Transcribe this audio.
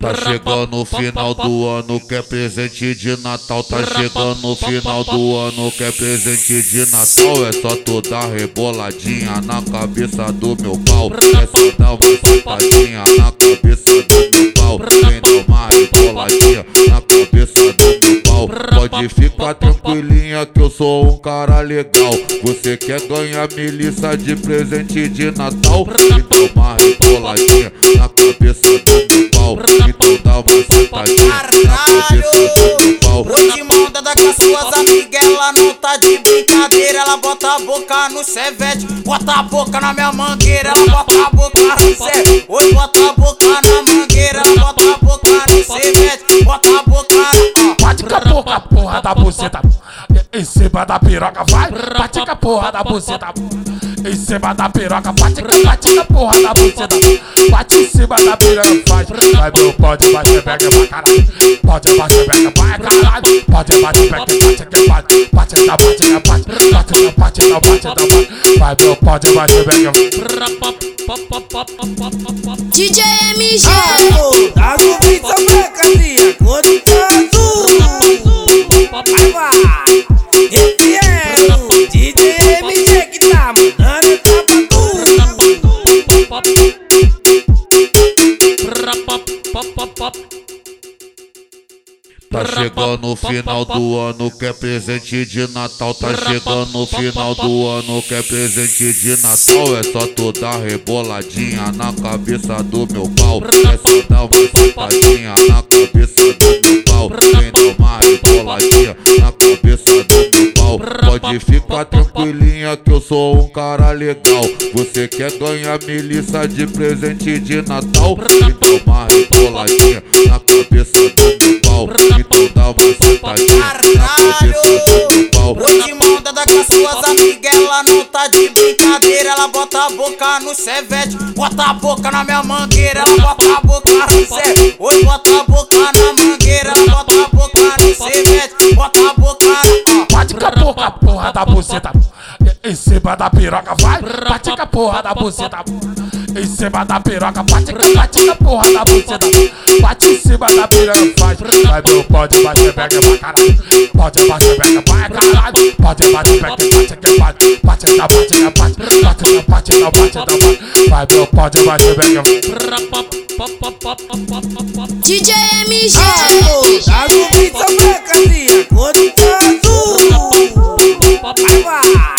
Tá chegando o final do ano, quer presente de Natal. Tá chegando o final do ano, quer presente de Natal. É só tu dar reboladinha na cabeça do meu pau. É só dar uma sentadinha na cabeça do Pode ficar tranquilinha que eu sou um cara legal. Você quer ganhar milícia de presente de Natal? Então uma reboladinha na cabeça do meu pau. Então dá uma sentadinha na cabeça do meu pau. Vou te mandar com as suas amigas, ela não tá de brincadeira. Ela bota a boca no chevette, bota a boca na minha mangueira. Ela bota a boca no chevette, oi, bota a boca na mangueira. Em cima da piroca, vai. Bate com a porra da buceta. Em cima da piroca, bate bate a porra da buceta. Bate em cima da piroca, faz. Vai meu pode bater, pega pra caralho. Pode bater, pega, vai caralho. Pode bater, pega, bate que bate. Bate na bate na bate. Bate na bate na bate bate. Vai meu pode bater, pega. DJ MG. Alô, é MG que tá. Tá chegando o final do ano, quer presente de Natal. Tá chegando o final do ano, quer presente de Natal. É só tu dar reboladinha na cabeça do meu pau. É só dar uma sentadinha na cabeça do meu pau. Vem uma reboladinha Pode ficar tranquilinha que eu sou um cara legal. Você quer ganhar milícia de presente de Natal? Então uma reboladinha na cabeça do meu pau. Então dá uma sentadinha na cabeça do meu pau. Vou te mandar com as suas amigas, ela não tá de brincadeira. Ela bota a boca no chevette, bota a boca na minha mangueira. Ela bota a boca no chevette, oi, bota da buceta. Em cima da piroca, vai. Bate com a porra da buceta. Em cima da piroca, bate com bate com a porra da buceta. Bate em cima da piroca, faz. Vai meu pode bater, pega pra caralho. Pode bater, pega, vai caralho. Pode bater, pega, bate que bate. Bate na bate na bate. Bate na bate na bate na bate. Vai meu pode bater, pega. DJ MG. Alô, no beat essa mercadoria, cor de azul. Vai, vai. Esse